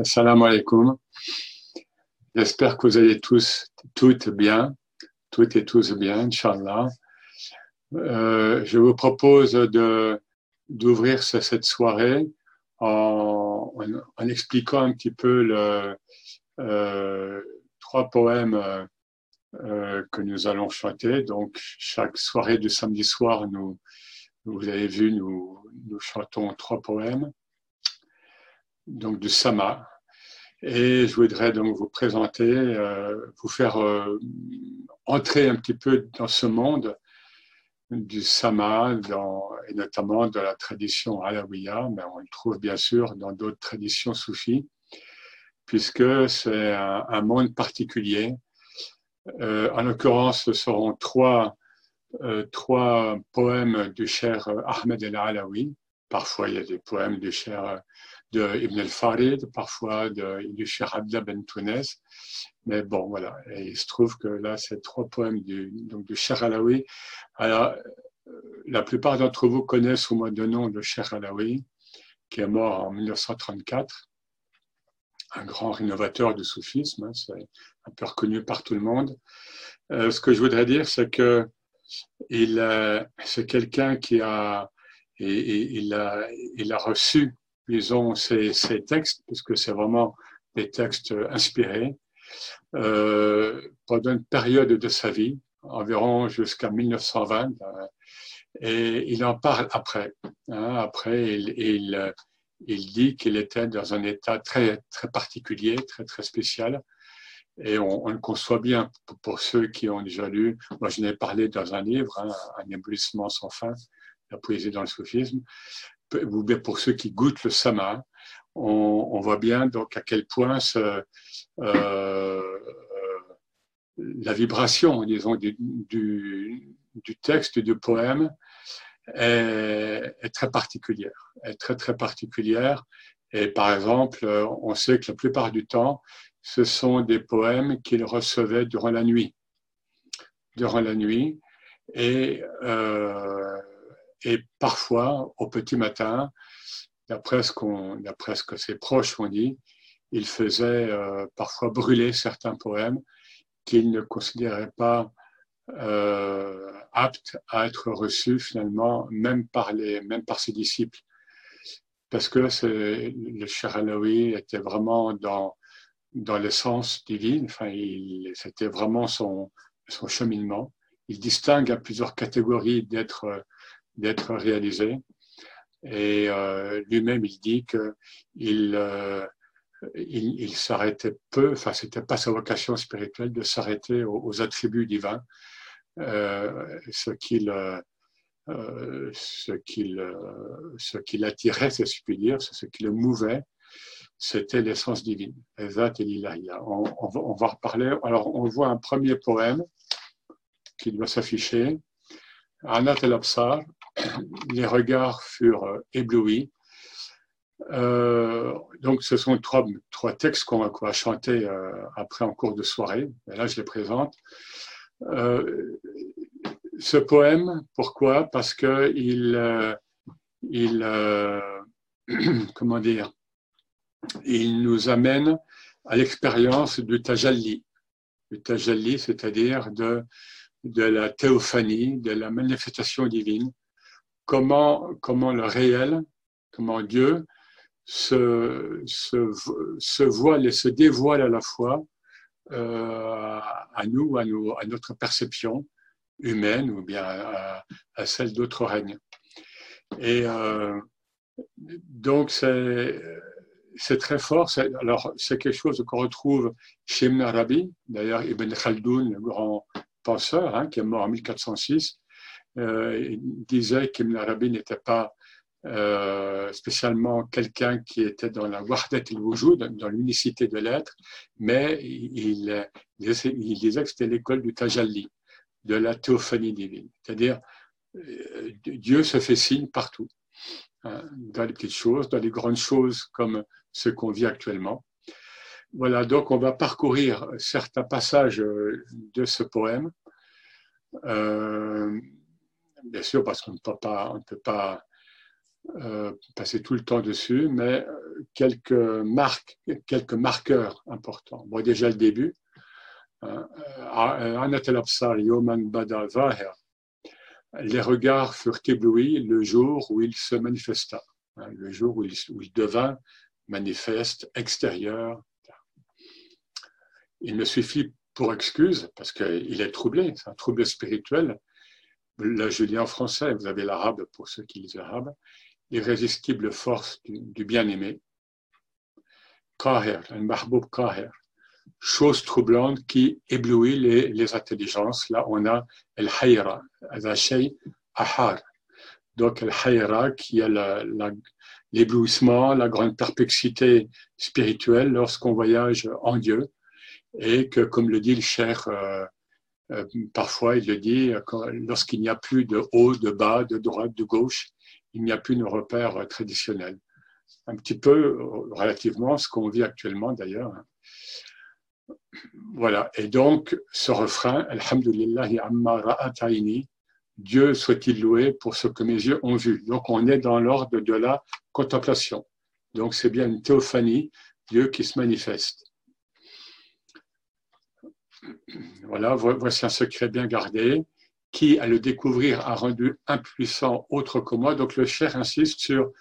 Assalamu alaikum. J'espère que vous allez tous, toutes bien, toutes et tous bien, Inch'Allah. Euh, je vous propose de, d'ouvrir cette soirée en, en, expliquant un petit peu le, euh, trois poèmes euh, que nous allons chanter. Donc, chaque soirée du samedi soir, nous, vous avez vu, nous, nous chantons trois poèmes donc du Sama. Et je voudrais donc vous présenter, euh, vous faire euh, entrer un petit peu dans ce monde du Sama, et notamment dans la tradition alawiya, mais on le trouve bien sûr dans d'autres traditions soufis, puisque c'est un, monde particulier. Euh, en l'occurrence, ce seront trois, trois poèmes du cher Ahmed el-Alawi. Parfois, il y a des poèmes du cher de Ibn al-Farid, parfois de, du Cheikh Abdallah Ben Tounes. Mais bon, voilà. Et il se trouve que là, c'est trois poèmes du, donc du Alaoui. Alors, euh, la plupart d'entre vous connaissent au moins de nom le Cheikh Alaoui, qui est mort en 1934. Un grand rénovateur du soufisme, hein, c'est un peu reconnu par tout le monde. Euh, ce que je voudrais dire, c'est que il, c'est quelqu'un qui a, et, il a, il a reçu lisons ces, ces textes, puisque c'est vraiment des textes inspirés, euh, pendant une période de sa vie, environ jusqu'à 1920, euh, et il en parle après. Hein, après, il, il, dit qu'il était dans un état très, très particulier, très, très spécial, et on, on, le conçoit bien pour, ceux qui ont déjà lu. Moi, je n'ai parlé dans un livre, hein, Un éblouissement sans fin, la poésie dans le soufisme ou bien pour ceux qui goûtent le sama, on, voit bien donc à quel point ce, euh, la vibration, disons, du, du, du, texte du poème est, est, très particulière, est très très particulière. Et par exemple, on sait que la plupart du temps, ce sont des poèmes qu'il recevait durant la nuit, durant la nuit, et euh, et parfois, au petit matin, d'après ce, ce que ses proches ont dit, il faisait euh, parfois brûler certains poèmes qu'il ne considérait pas euh, aptes à être reçus finalement, même par, les, même par ses disciples. Parce que le Alaoui était vraiment dans, dans l'essence divine, enfin, c'était vraiment son, son cheminement. Il distingue à plusieurs catégories d'être d'être réalisé. Et euh, lui-même, il dit qu'il euh, il, il s'arrêtait peu, enfin, c'était pas sa vocation spirituelle de s'arrêter aux, attributs divins, euh, ce qu'il euh, ce ce ce que je dire, c'est ce qui le mouvait, c'était l'essence divine. On, on, va, on va reparler. Alors, on voit un premier poème qui doit s'afficher. Anat el-Absar, les regards furent euh, éblouis. Euh, donc, ce sont trois, trois textes qu'on va, chanter euh, après en cours de soirée. Et là, je les présente. ce poème, pourquoi? Parce que il, il comment dire, il nous amène à l'expérience du tajalli. Du tajalli, c'est-à-dire de, de la théophanie, de la manifestation divine comment, comment le réel, comment Dieu se, se, se voile et se dévoile à la fois euh, à nous, à, nous, à notre perception humaine ou bien à, celle d'autres règnes. Et euh, donc, c'est, très fort. Alors, c'est quelque chose qu'on retrouve chez Ibn Arabi, d'ailleurs Ibn Khaldoun, le grand penseur, hein, qui est mort en 1406, euh, disait qu'Ibn Arabi n'était pas euh, spécialement quelqu'un qui était dans la wahdat al-wujud, dans l'unicité de l'être, mais il, disait que c'était l'école du tajalli, de la théophanie divine. C'est-à-dire, euh, Dieu se fait signe partout, hein, dans les petites choses, dans les grandes choses comme ce qu'on vit actuellement. Voilà, donc on va parcourir certains passages de ce poème. Euh, bien sûr, parce qu'on ne peut pas, euh, passer tout le temps dessus, mais quelques marques, quelques marqueurs importants. Bon, déjà le début. Les regards furent éblouis le jour où il se manifesta, hein, le jour où il, où il devint manifeste, extérieur. Il me suffit pour excuse, parce qu'il est troublé, c'est un trouble spirituel. Je lis en français, vous avez l'arabe pour ceux qui lisent l'arabe. L'irrésistible force du, bien-aimé. Kaher, un mahboub kaher. Chose troublante qui éblouit les, intelligences. Là, on a el hayra, ahar. Donc, el hayra, qui est l'éblouissement, la, la grande perplexité spirituelle lorsqu'on voyage en Dieu et que, comme le dit le cher, parfois il le dit, lorsqu'il n'y a plus de haut, de bas, de droite, de gauche, il n'y a plus de repères traditionnels. Un petit peu, relativement, ce qu'on vit actuellement d'ailleurs. Voilà. Et donc, ce refrain, Alhamdulillahi amma ra'ataini, Dieu soit-il loué pour ce que mes yeux ont vu. Donc, on est dans l'ordre de la contemplation. Donc, c'est bien une théophanie, Dieu qui se manifeste. Voilà, voici un secret bien gardé qui, à le découvrir, a rendu impuissant autre que moi. Donc le cher insiste sur,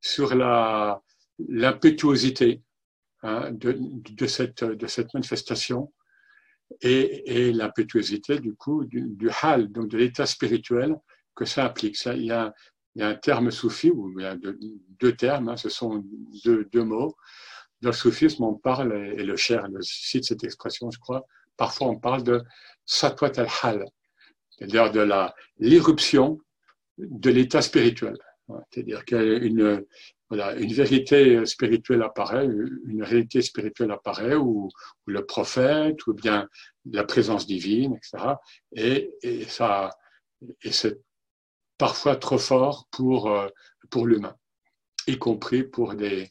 sur l'impétuosité hein, de, de, cette, de cette manifestation et, et l'impétuosité du coup du, hal, donc de l'état spirituel que ça implique. Ça, il, y a, il y a un terme soufi, ou il y a deux, termes, hein, ce sont deux, deux mots. Dans le soufisme, on parle, et le cher cite cette expression, je crois, Parfois, on parle de satwat al-hal, c'est-à-dire de la, l'irruption de l'état spirituel. C'est-à-dire qu'une voilà, une vérité spirituelle apparaît, une réalité spirituelle apparaît, ou, le prophète, ou bien la présence divine, etc. Et, et c'est parfois trop fort pour, euh, pour l'humain, y compris pour des,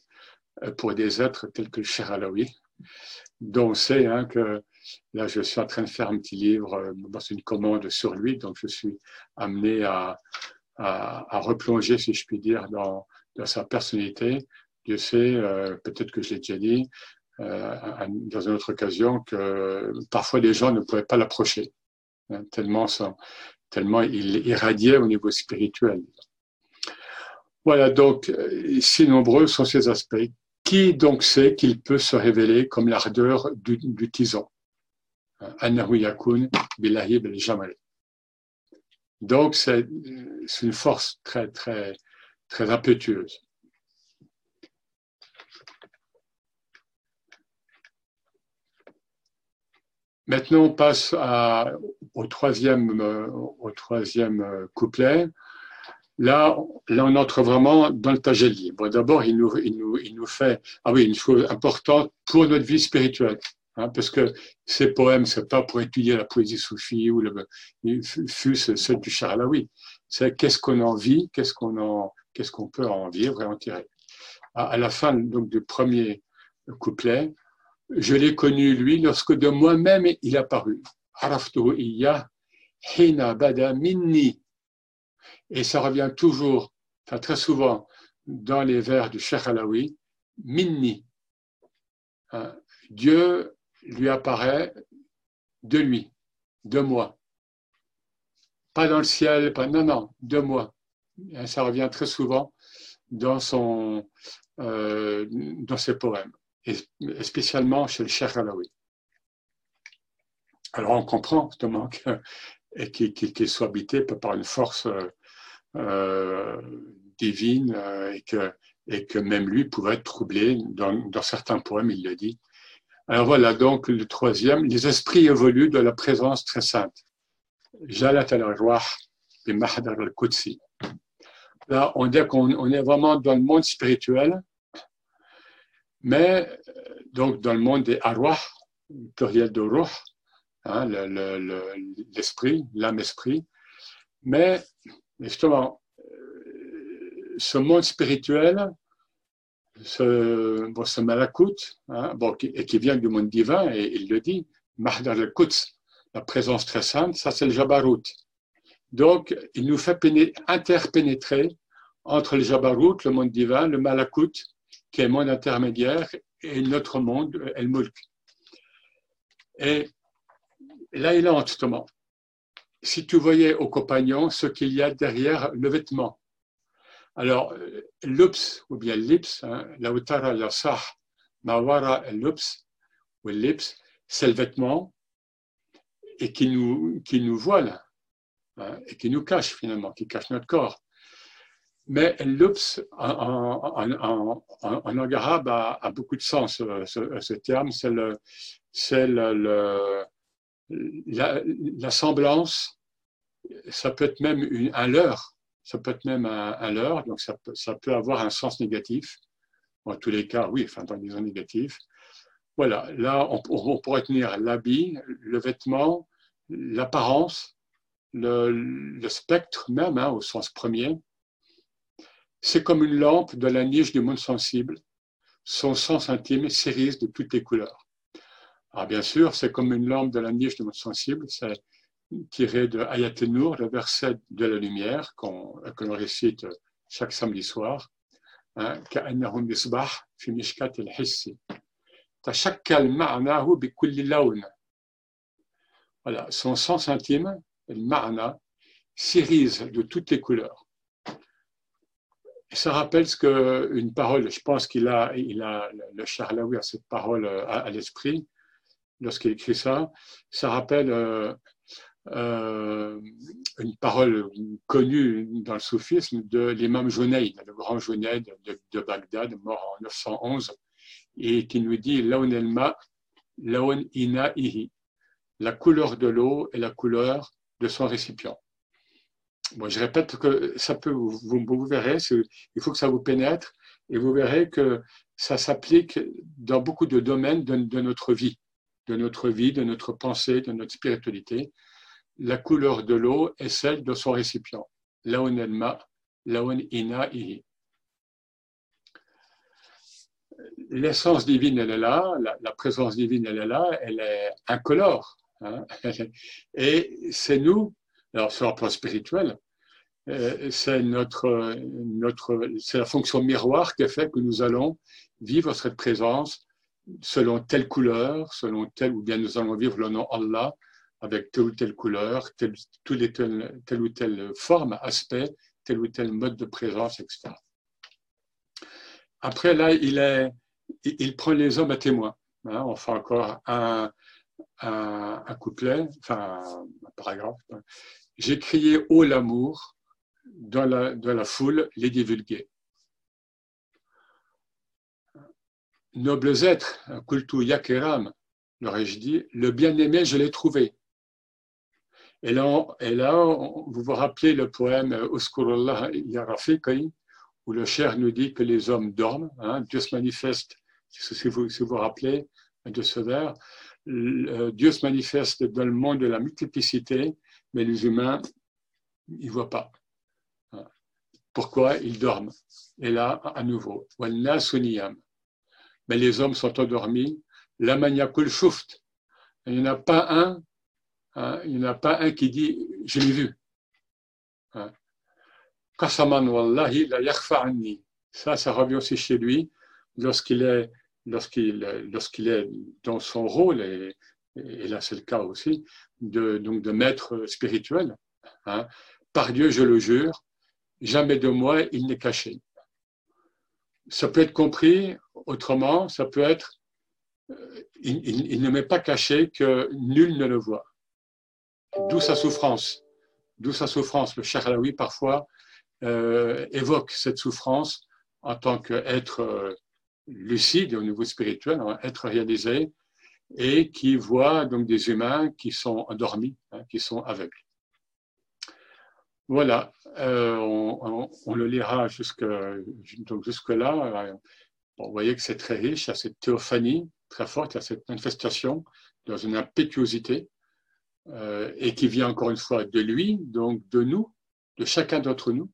pour des êtres tels que le Cher Alaoui, dont on sait hein, que Là, je suis en train de faire un petit livre euh, dans une commande sur lui, donc je suis amené à, replonger, si je puis dire, dans, sa personnalité. Dieu sait, euh, peut-être que je l'ai déjà dit euh, dans une autre occasion, que parfois les gens ne pouvaient pas l'approcher, hein, tellement, tellement il irradiait au niveau spirituel. Voilà, donc, si nombreux sont ces aspects. Qui donc sait qu'il peut se révéler comme l'ardeur du, du tison? Donc, c'est une force très, très, très impétueuse. Maintenant, on passe au, troisième, au troisième couplet. Là, là, on entre vraiment dans le tajelli. Bon, d'abord, il nous, il, nous, il nous fait, ah oui, une chose importante pour notre vie spirituelle. Hein, parce que ces poèmes, c'est pas pour étudier la poésie soufie ou le, fût celle du Charlaoui. C'est qu'est-ce qu'on en vit, qu'est-ce qu'on en, qu'est-ce qu'on peut en vivre et en tirer. À, la fin donc du premier couplet, je l'ai connu lui lorsque de moi-même il a paru. hina bada minni. Et ça revient toujours, enfin très souvent, dans les vers du Cheikh Alaoui, minni. Hein, Dieu lui apparaît de lui, de moi. Pas dans le ciel, pas, non, non, de moi. ça revient très souvent dans, son, euh, dans ses poèmes, et spécialement chez le Cheikh Alaoui. Alors on comprend justement qu'il soit habité par une force euh, divine euh, et, que, et que même lui pouvait être troublé. Dans, dans certains poèmes, il le dit, alors voilà donc le troisième, les esprits évoluent de la présence très sainte. Jalat al-Arwah et Mahdar al-Qudsi. Là, on dit qu'on est vraiment dans le monde spirituel, mais donc dans le monde des arwah, pluriel de ruh, hein, l'esprit, l'âme-esprit. Mais justement, ce monde spirituel, ce, bon, malakut, hein, bon, et qui vient du monde divin, et il le dit, Mahdar al-Quds, la présence très sainte, ça c'est le Jabarut. Donc, il nous fait interpénétrer entre le Jabarut, le monde divin, le Malakut, qui est le monde intermédiaire, et notre monde, El Mulk. Et là, il entre justement. Si tu voyais au compagnon ce qu'il y a derrière le vêtement. Alors, l'ups, ou bien l'ips, hein, la utara, la sah, mawara, l'ups, ou l'ips, c'est le vêtement et qui nous, qui nous voile hein, et qui nous cache finalement, qui cache notre corps. Mais l'ups, en, en, en, en, arabe, a, beaucoup de sens, ce, terme. C'est le, le, la, la, semblance, ça peut être même un leurre, ça peut être même un, un leurre, donc ça peut, avoir un sens négatif. En tous les cas, oui, enfin, dans les sens négatifs. Voilà, là, on, pourrait tenir l'habit, le vêtement, l'apparence, le, spectre même, hein, au sens premier, c'est comme une lampe de la niche du monde sensible. Son sens intime s'érise de toutes les couleurs. Alors bien sûr, c'est comme une lampe de la niche du monde sensible. Tiré de Ayat Nour, le verset de la lumière qu'on que l'on récite chaque samedi soir. Hein, voilà, son sens intime, le ma'ana, s'irise de toutes les couleurs ça rappelle ce que une parole, je pense qu'il a, il a, le Charlaoui a cette parole à, l'esprit lorsqu'il écrit ça. Ça rappelle euh, euh, une parole connue dans le soufisme de l'imam Junayd, le grand Junayd de, Bagdad, mort en 911, et qui nous dit Laon elma, ihi, la couleur de l'eau et la couleur de son récipient je répète que ça peut, vous, vous verrez, il faut que ça vous pénètre et vous verrez que ça s'applique dans beaucoup de domaines de, notre vie, de notre vie, de notre pensée, de notre spiritualité. La couleur de l'eau est celle de son récipient. Laon elma, laon ina ihi. L'essence divine, elle est là, la, présence divine, elle est là, elle est incolore. Hein. Et c'est nous alors, sur le plan spirituel, euh, c'est notre, notre, c'est la fonction miroir qui fait que nous allons vivre cette présence selon telle couleur, selon telle, ou bien nous allons vivre le nom Allah avec telle ou telle couleur, telle, telle, ou telle forme, aspect, tel ou tel mode de présence, etc. Après, là, il, est, il prend les hommes à témoin. Hein, on fait encore un, un, couplet, enfin un paragraphe. J'ai crié haut l'amour dans la, dans la foule les divulguer. Nobles êtres, kultu yakeram, leur ai-je dit, le bien-aimé, je l'ai trouvé. Et là, vous vous rappelez le poème Uskurullah Yarafikai, où le cher nous dit que les hommes dorment. Hein, Dieu se manifeste, si vous si vous, rappelez de ce vers, Dieu se manifeste dans le monde de la multiplicité, mais les humains, ils ne voient pas. Pourquoi ils dorment? Et là, à nouveau, mais les hommes sont endormis. La maniakul shuft. Il n'y en a pas un, hein, il n'y en a pas un qui dit je l'ai vu. Hein. Ça, ça revient aussi chez lui lorsqu'il est, est dans son rôle, et, là c'est le cas aussi, de, donc de maître spirituel. Hein. Par Dieu, je le jure, jamais de moi il n'est caché. Ça peut être compris autrement, ça peut être, euh, il, ne m'est pas caché que nul ne le voit. D'où sa souffrance. D'où sa souffrance. Le Alaoui, parfois, euh, évoque cette souffrance en tant qu'être euh, lucide au niveau spirituel, hein, être réalisé, et qui voit donc des humains qui sont endormis, hein, qui sont aveugles. Voilà, euh, on, le lira jusque, donc jusque-là. vous voyez que c'est très riche, il y a cette théophanie très forte, il y a cette manifestation dans une impétuosité euh, et qui vient encore une fois de lui, donc de nous, de chacun d'entre nous.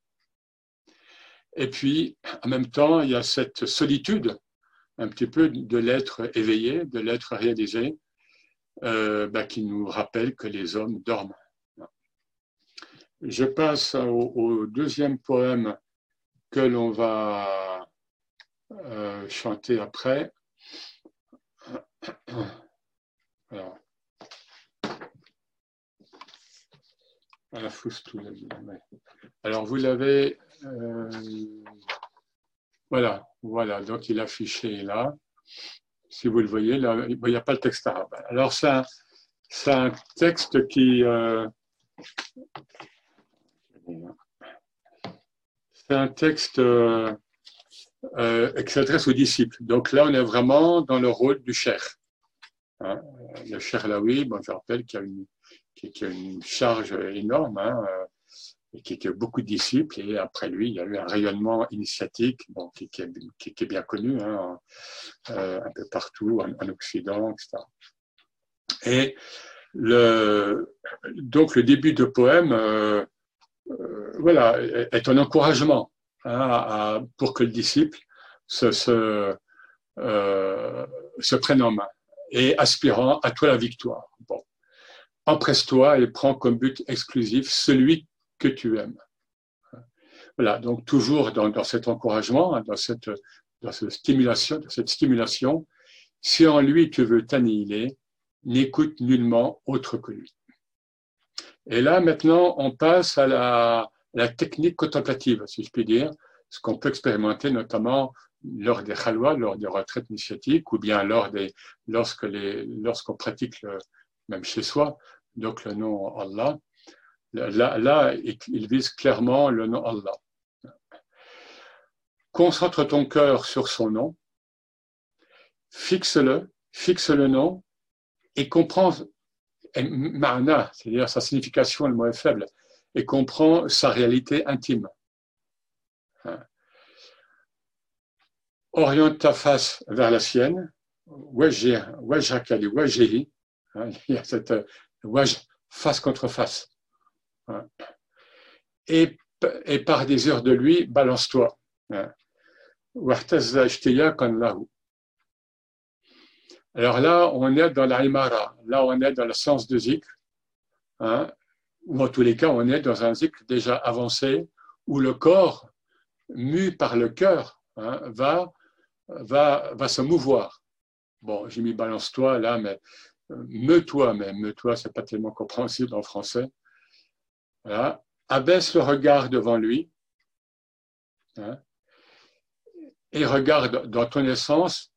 Et puis, en même temps, il y a cette solitude un petit peu de l'être éveillé, de l'être réalisé, euh, bah, qui nous rappelle que les hommes dorment. Je passe au, deuxième poème que l'on va euh, chanter après. Alors, Alors vous l'avez, euh, voilà, voilà, donc il est affiché là. Si vous le voyez, là, il n'y a pas le texte arabe. Alors c'est un, un, texte qui, euh, c'est un texte euh, qui s'adresse aux disciples. Donc là, on est vraiment dans le rôle du cher. Hein. Le cher Laoui, bon, je rappelle qu'il y a une qui, a une charge énorme, hein, euh, et qui, a beaucoup de disciples. Et après lui, il y a eu un rayonnement initiatique bon, qui, est, bien connu hein, euh, un peu partout, en, Occident, etc. Et le, donc le début de poème, euh, voilà, est un encouragement hein, pour que le disciple se, se, se prenne en main et aspirant à toi la victoire. Bon empresse-toi et prends comme but exclusif celui que tu aimes. Voilà, donc toujours dans, cet encouragement, hein, dans cette, dans cette stimulation, dans cette stimulation, si en lui tu veux t'annihiler, n'écoute nullement autre que lui. Et là, maintenant, on passe à la, la technique contemplative, si je puis dire, ce qu'on peut expérimenter notamment lors des khalwa, lors des retraites initiatiques, ou bien lors des, lorsque les, lorsqu'on pratique le, même chez soi, donc le nom Allah. Là, il vise clairement le nom Allah. Concentre ton cœur sur son nom, fixe-le, fixe le nom et comprends c'est-à-dire sa signification, le mot est faible, et comprends sa réalité intime. Oriente ta face vers la sienne, wajhi, Hein, il y a cette waj, face contre face. Hein. Et, et, par désir de lui, balance-toi. Hein. Alors là, on est dans la imara, là on est dans le sens de zikr, ou en tous les cas, on est dans un zikr déjà avancé, où le corps, mu par le cœur, va, va, va se mouvoir. Bon, j'ai mis balance-toi là, mais me-toi, mais me-toi, c'est pas tellement compréhensible en français. Voilà. Abaisse le regard devant lui hein, et regarde dans ton essence,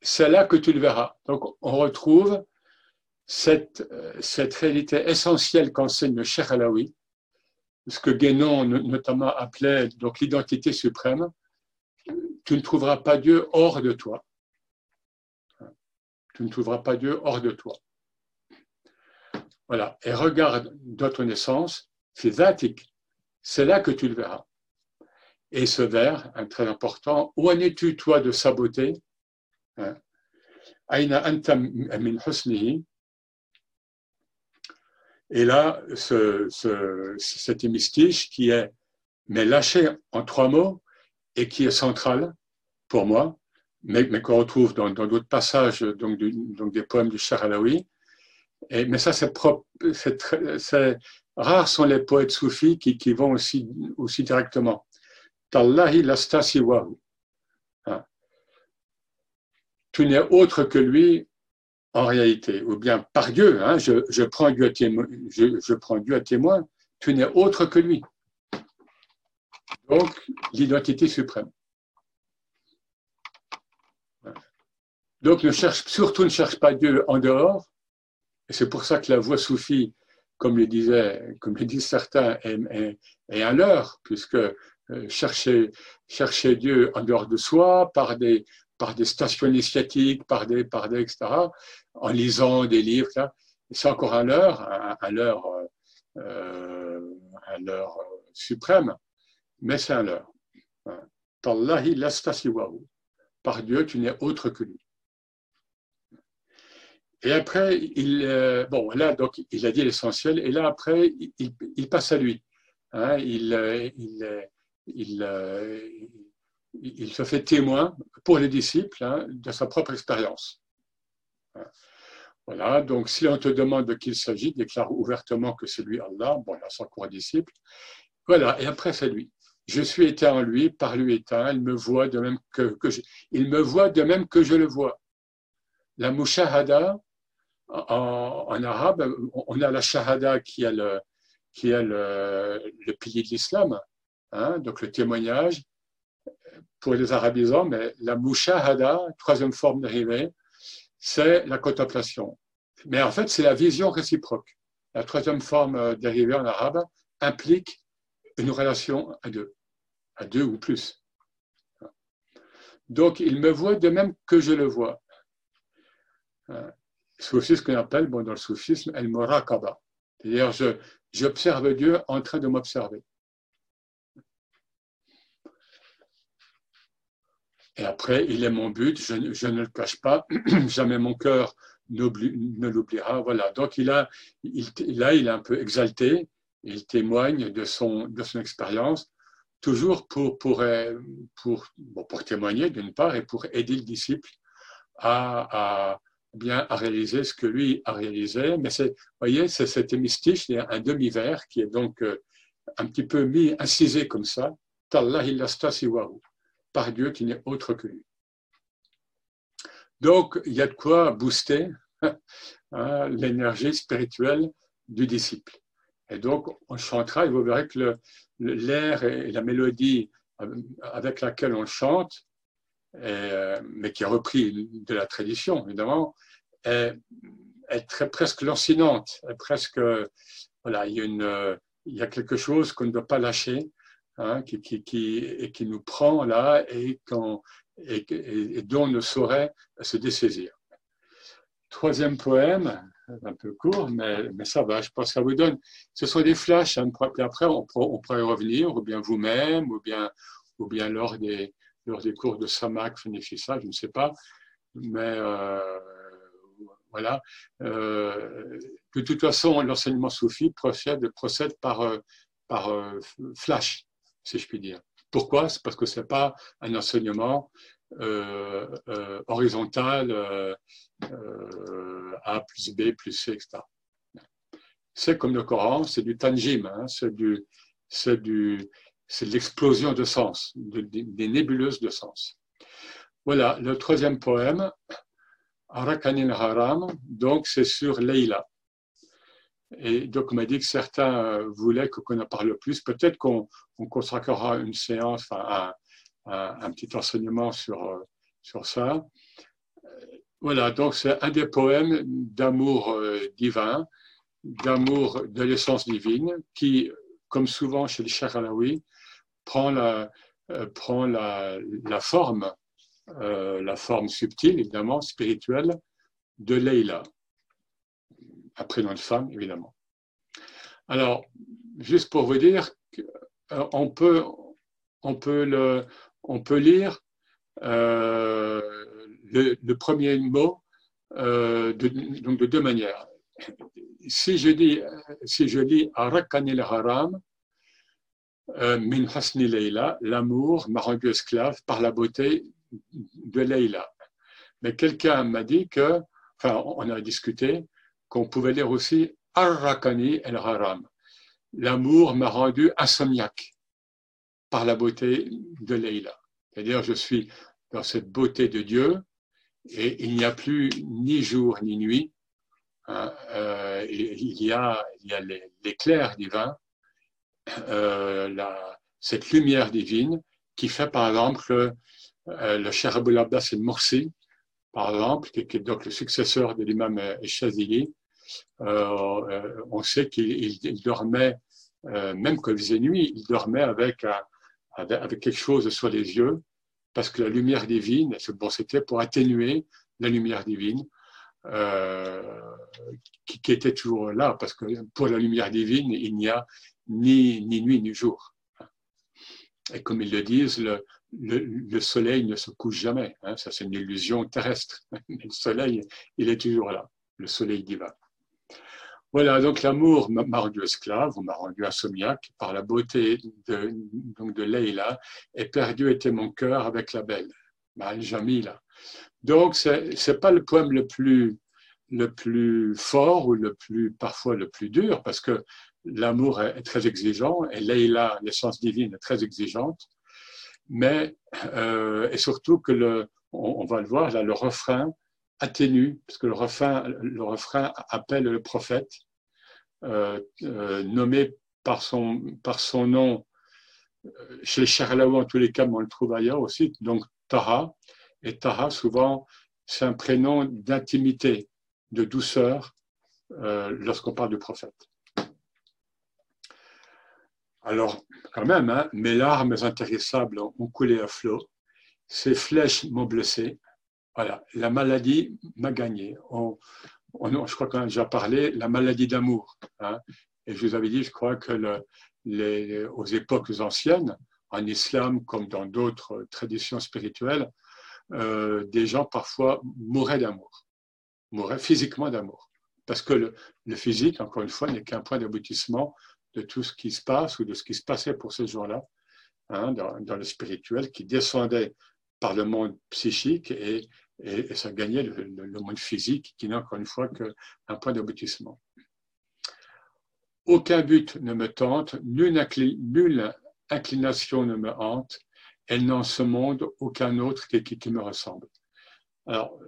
c'est là que tu le verras. Donc, on retrouve cette, cette réalité essentielle qu'enseigne le Cheikh Alaoui, ce que Guénon notamment appelait donc l'identité suprême. Tu ne trouveras pas Dieu hors de toi tu ne trouveras pas Dieu hors de toi. Voilà. Et regarde dans ton essence, c'est là que tu le verras. Et ce vers, très important, où en es-tu, toi, de sa beauté? Hein? Et là, ce, ce, cet hémistiche qui est mais lâché en trois mots et qui est central pour moi, mais, qu'on retrouve dans d'autres passages donc, des poèmes du Charalawi. Et, mais ça, c'est propre, rares sont les poètes soufis qui, vont aussi, directement. Tallahi lastasiwahu. Hein. Tu n'es autre que lui en réalité, ou bien par Dieu, hein, je, prends Dieu à témoin, je prends Dieu à témoin, tu n'es autre que lui. Donc, l'identité suprême. Donc ne cherche, surtout ne cherche pas Dieu en dehors. Et c'est pour ça que la voie soufie, comme le disaient, comme le disent certains, est, est, un leurre, puisque euh, chercher, chercher Dieu en dehors de soi, par des, par des stations initiatiques, par des, par des, etc., en lisant des livres, c'est encore un leurre, un, un leurre, euh, un leurre suprême, mais c'est un leurre. Par Dieu, tu n'es autre que lui. Et après, il, euh, bon, là, donc, il a dit l'essentiel, et là, après, il, passe à lui. Hein, il, euh, il, euh, il, se fait témoin pour les disciples hein, de sa propre expérience. Voilà, donc si on te demande de qui il s'agit, déclare ouvertement que c'est lui Allah, bon, là, son cours disciple. Voilà, et après, c'est lui. je suis éteint en lui, par lui éteint, il me voit de même que, je, il me voit de même que je le vois. La mushahada, en, arabe, on a la shahada qui est le, qui est le, pilier de l'islam, hein, donc le témoignage pour les arabisants, mais la mushahada, troisième forme dérivée, c'est la contemplation. Mais en fait, c'est la vision réciproque. La troisième forme dérivée en arabe implique une relation à deux à deux ou plus. Donc, il me voit de même que je le vois. Aussi ce qu'on appelle bon, dans le soufisme el morakaba. C'est-à-dire, j'observe Dieu en train de m'observer. Et après, il est mon but, je, ne le cache pas, jamais mon cœur ne l'oubliera. Voilà. Donc, il a, il, là, il est un peu exalté, il témoigne de son, de son expérience toujours pour, pour, pour, pour témoigner d'une part et pour aider le disciple à, à, bien à réaliser ce que lui a réalisé. Mais c'est, voyez, c'est cet hémistiche, un demi-verre qui est donc euh, un petit peu mis, incisé comme ça, par Dieu qui n'est autre que lui. Donc, il y a de quoi booster hein, l'énergie spirituelle du disciple. Et donc, on chantera et vous verrez que l'air et la mélodie avec laquelle on chante, mais qui est repris de la tradition, évidemment, est, très, presque lancinante. presque, voilà, il y, a a quelque chose qu'on ne doit pas lâcher, hein, qui, qui, qui, qui nous prend là et, dont on ne saurait se dessaisir. Troisième poème, un peu court, mais, mais, ça va, je pense que ça vous donne. Ce sont des flashs, hein, puis après on, on, pourrait revenir, ou bien vous-même, ou bien, ou bien lors, des, lors des cours de Samak, ça, je ne sais pas. Mais euh, voilà. Euh, de toute façon, l'enseignement soufi procède, procède par, euh, flash, si je puis dire. Pourquoi? C'est parce que ce n'est pas un enseignement horizontale euh, A plus B plus C, etc. C'est comme le Coran, c'est du tanjim, hein, c'est du, c'est du, c'est l'explosion de sens, des nébuleuses de sens. Voilà, le troisième poème, Arakanil Haram, donc c'est sur Leila. Et donc, on m'a dit que certains voulaient qu'on en parle plus. Peut-être qu'on consacrera une séance, un, petit enseignement sur, euh, sur ça. Voilà, donc c'est un des poèmes d'amour euh, divin, d'amour de l'essence divine, qui, comme souvent chez les Alaoui, prend la, euh, prend la, la forme, la forme subtile, évidemment, spirituelle, de Leila, un prénom de femme, évidemment. Alors, juste pour vous dire, on peut, on peut le, on peut lire euh, le, premier mot euh, de, donc de deux manières. Si je dis, si je lis Arakanil Haram, euh, min hasni Leila, l'amour m'a rendu esclave par la beauté de Leila. Mais quelqu'un m'a dit que, enfin, on a discuté, qu'on pouvait lire aussi Arakani el Haram. L'amour m'a rendu insomniaque par la beauté de Leïla. C'est-à-dire, je suis dans cette beauté de Dieu et il n'y a plus ni jour ni nuit. Hein, euh, il y a l'éclair divin, euh, cette lumière divine qui fait par exemple euh, le Cher Abou Abbas el Morsi, par exemple, qui, est donc le successeur de l'imam Eshazili. Euh, on sait qu'il dormait, même quand il faisait nuit, il dormait avec avec, quelque chose sur les yeux, parce que la lumière divine, bon, c'était pour atténuer la lumière divine euh, qui, était toujours là, parce que pour la lumière divine, il n'y a ni, ni nuit ni jour. Et comme ils le disent, le, le, soleil ne se couche jamais. Hein, ça, c'est une illusion terrestre. Mais le soleil, il est toujours là, le soleil divin. Voilà, donc l'amour m'a rendu esclave, m'a rendu insomniaque par la beauté de, donc de Leïla, et perdu était mon cœur avec la belle, Jamila. Donc, c'est n'est pas le poème le plus, le plus fort ou le plus, parfois le plus dur, parce que l'amour est, très exigeant et Leïla, l'essence divine, est très exigeante. Mais, euh, et surtout que le, on, va le voir, là, le refrain atténue, parce que le refrain, le refrain appelle le prophète, euh, euh, nommé par son, par son nom chez les Charlaou, en tous les cas, mais on le trouve ailleurs aussi, donc Taha. Et Taha, souvent, c'est un prénom d'intimité, de douceur, lorsqu'on parle du prophète. Alors, quand même, hein, mes larmes intéressables ont coulé à flot, ces flèches m'ont blessé. Voilà, la maladie m'a gagné. Je crois qu'on a déjà parlé, la maladie d'amour. Hein. Et je vous avais dit, je crois que le, les, aux époques anciennes, en islam comme dans d'autres traditions spirituelles, euh, des gens parfois mouraient d'amour, mouraient physiquement d'amour. Parce que le, physique, encore une fois, n'est qu'un point d'aboutissement de tout ce qui se passe ou de ce qui se passait pour ces gens-là, hein, dans, le spirituel, qui descendait par le monde psychique et, et, et ça gagnait le, monde physique, qui n'est encore une fois qu'un point d'aboutissement. Aucun but ne me tente, nulle, inclination ne me hante, elle n'a en ce monde aucun autre qui, qui, me ressemble. Alors,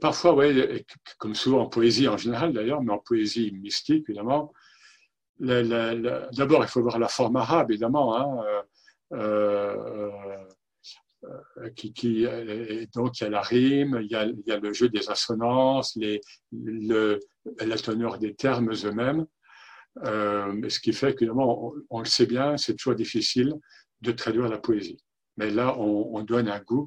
parfois, ouais, comme souvent en poésie en général d'ailleurs, mais en poésie mystique évidemment, d'abord il faut voir la forme arabe évidemment, hein, euh, euh, qui, donc il y a la rime, il y a, le jeu des assonances, la teneur des termes eux-mêmes. Euh, ce qui fait que, on, le sait bien, c'est toujours difficile de traduire la poésie. Mais là, on, on, donne un goût,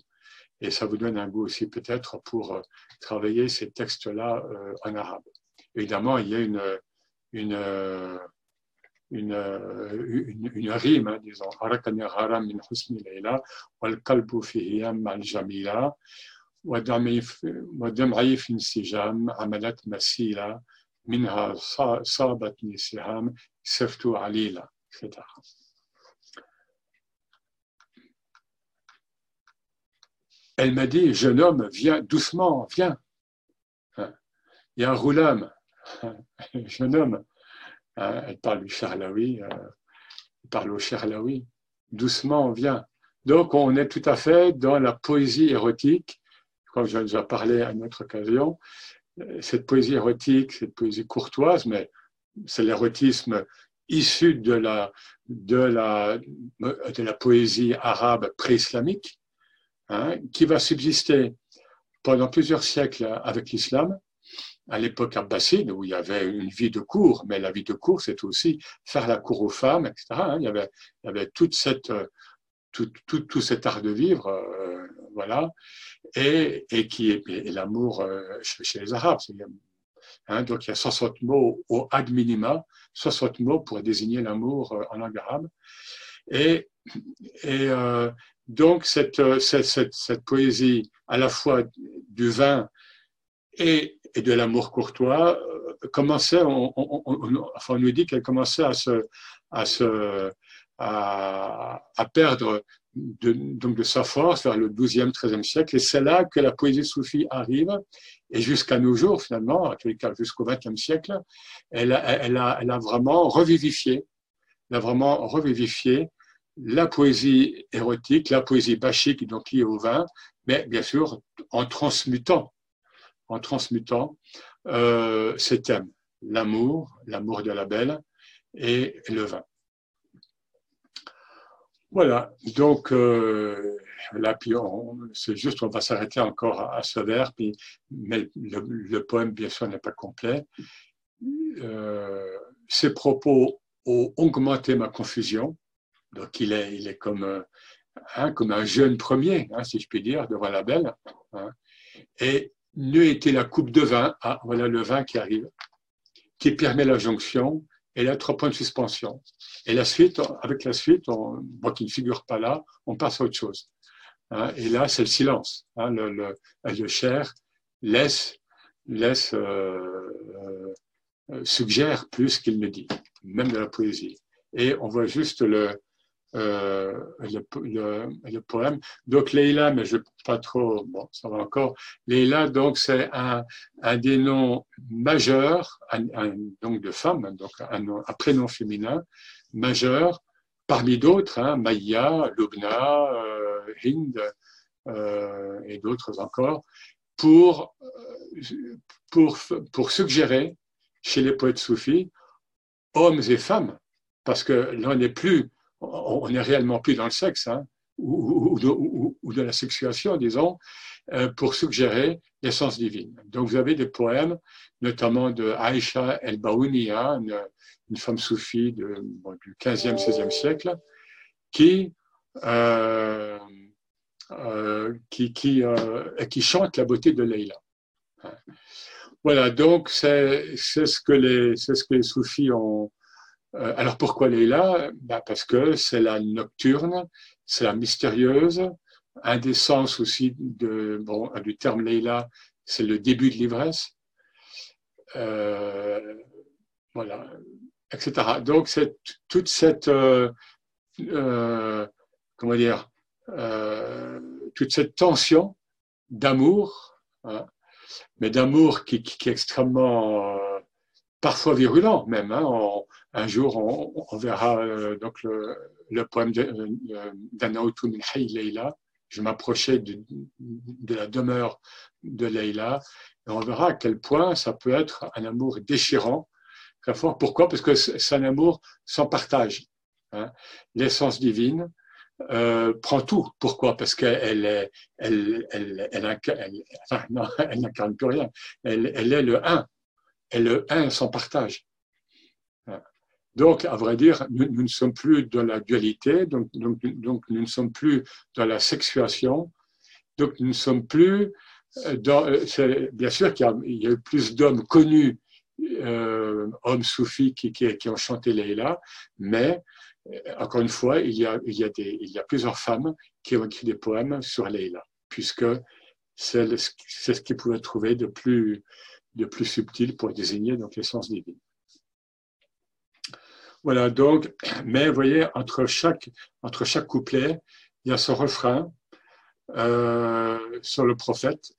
et ça vous donne un goût aussi peut-être pour euh, travailler ces textes-là euh, en arabe. Évidemment, il y a une, euh, une, euh, une, une rime, hein, disons, Harakani haram min husni layla, wal kalbu fihi al jamila, wa dam'i fi insijam, amalat masila, minha sabatni siham, seftu alila, etc. Elle m'a dit, jeune homme, viens doucement, viens. Il y a un roulam, jeune homme, elle parle du Charlaoui, euh, elle parle au Charlaoui. Doucement, viens. Donc, on est tout à fait dans la poésie érotique, comme j'ai déjà parlé à une autre occasion, cette poésie érotique, cette poésie courtoise, mais c'est l'érotisme issu de la, de, la, de la poésie arabe pré-islamique, hein, qui va subsister pendant plusieurs siècles avec l'islam, à l'époque abbasside, où il y avait une vie de cour, mais la vie de cour, c'est aussi faire la cour aux femmes, etc. Hein. il, y avait, il y avait toute cette, tout, tout, tout cet art de vivre, euh, voilà, et, et qui est, l'amour euh, chez, les Arabes. Hein, donc il y a 60 mots au ad minima, 60 mots pour désigner l'amour euh, en langue arabe. Et, et euh, donc cette, cette, cette, cette, poésie à la fois du vin et, et de l'amour courtois commençait, on, nous dit qu'elle commençait à se, à perdre de, donc de sa force vers le 12e, 13e siècle. Et c'est là que la poésie soufie arrive. Et jusqu'à nos jours, finalement, jusqu'au 20e siècle, elle a, elle a, vraiment revivifié, vraiment revivifié la poésie érotique, la poésie bachique, donc liée au vin, mais bien sûr en transmutant, en transmutant euh, ces thèmes, l'amour, l'amour de la belle et le vin. Voilà, donc euh, là, puis c'est juste, on va s'arrêter encore à, ce vers, puis, mais le, poème, bien sûr, n'est pas complet. Euh, ces propos ont augmenté ma confusion, donc il est, il est comme, euh, hein, comme un jeune premier, hein, si je puis dire, devant la belle. Hein, et n'eût été la coupe de vin, ah, voilà le vin qui arrive, qui permet la jonction, et là, trois points de suspension. Et la suite, avec la suite, on, qui ne figure pas là, on passe à autre chose. Hein, et là, c'est le silence. Hein, le, le, le cher laisse, laisse euh, euh, suggère plus qu'il ne dit, même de la poésie. Et on voit juste le, euh, le, poème. Donc Leila, mais je pas trop, bon, ça va encore. Leila, donc c'est un, un des noms majeurs, donc de femme, donc un, prénom féminin majeur, parmi d'autres, hein, Maya, Lubna, euh, Hind euh, et d'autres encore, pour, pour, pour suggérer chez les poètes soufis, hommes et femmes, parce que là on n'est plus on n'est réellement plus dans le sexe, hein, ou, de, la sexuation, disons, euh, pour suggérer l'essence divine. Donc vous avez des poèmes, notamment de Aïcha el-Baounia, une, femme soufie du 15e, 16e siècle, qui, euh, euh, qui, qui, qui, chante la beauté de Leïla. Voilà, donc c'est ce, que les, ce que les soufis ont, euh, alors pourquoi Leila bah Parce que c'est la nocturne, c'est la mystérieuse. Un des sens aussi de, bon, du terme Leila, c'est le début de l'ivresse. Euh, voilà, etc. Donc c'est toute cette, euh, comment dire, toute cette tension d'amour, hein, mais d'amour qui, qui, est extrêmement parfois virulent même. Hein. un jour, on, verra euh, donc le, poème d'Anaoutou min Leila. Je m'approchais de, la demeure de Leila et on verra à quel point ça peut être un amour déchirant, très. Pourquoi? Parce que c'est un amour sans partage. Hein. L'essence divine, euh, prend tout. Pourquoi? Parce qu'elle elle, elle, elle, elle, elle n'incarne plus rien. Elle, elle est le un et le un sans partage. Donc, à vrai dire, nous, ne sommes plus dans la dualité, donc, donc, donc, nous ne sommes plus dans la sexuation, donc nous ne sommes plus euh, dans... Euh, bien sûr qu'il y, a eu plus d'hommes connus, euh, hommes soufis qui, qui, ont chanté Leila, mais encore une fois, il y, a, il, y a des, il y a plusieurs femmes qui ont écrit des poèmes sur Leila, puisque c'est ce qu'ils pouvaient trouver de plus, de plus subtil pour désigner donc l'essence divine. Voilà, donc, mais vous voyez, entre chaque, entre chaque couplet, il y a ce refrain euh, sur le prophète.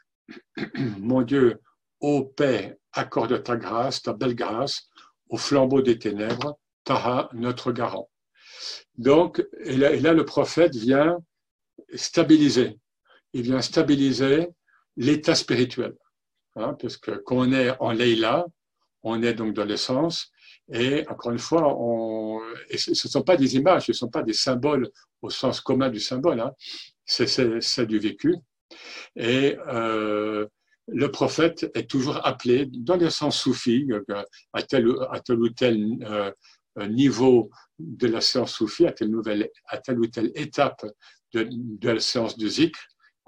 Mon Dieu, ô paix, accorde ta grâce, ta belle grâce, au flambeau des ténèbres, Taha, notre garant. Donc, et là, le prophète vient stabiliser. Il vient stabiliser l'état spirituel. Hein, parce que quand on est en Leila, on est donc dans l'essence, et encore une fois, ce ne sont pas des images, ce ne sont pas des symboles au sens commun du symbole, hein, c'est du vécu. Et euh, le prophète est toujours appelé, dans le sens soufi, à tel, ou tel euh, niveau de la séance soufie, à telle, ou telle étape de, de la séance de zikr,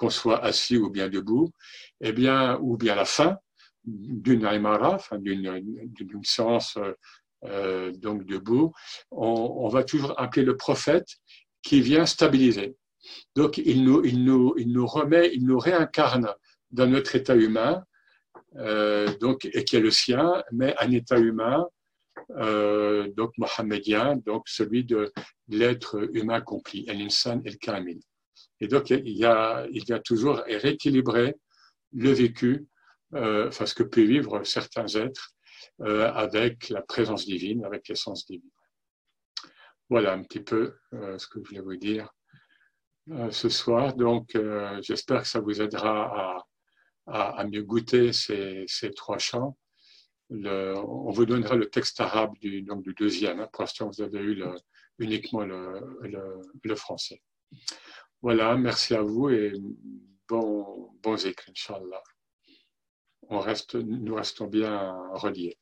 qu'on soit assis ou bien debout, eh bien, ou bien la fin d'une aïmara, d'une séance euh, donc debout, on, va toujours appeler le prophète qui vient stabiliser. Donc, il nous, il nous, il nous remet, il nous réincarne dans notre état humain, euh, donc, et qui est le sien, mais un état humain, euh, donc mohammedien, donc celui de l'être humain accompli, l'insan el kamil. Et donc, il y a, toujours rééquilibrer le vécu, euh, enfin, ce que peuvent vivre certains êtres euh, avec la présence divine, avec l'essence divine. Voilà un petit peu euh, ce que je voulais vous dire euh, ce soir. Donc, j'espère que ça vous aidera à, à, à mieux goûter ces, trois chants. On vous donnera le texte arabe du, deuxième. Hein. Pour l'instant, vous avez eu uniquement le français. Voilà, merci à vous et bon, bon zikr, Inch'Allah. On reste, nous restons bien reliés.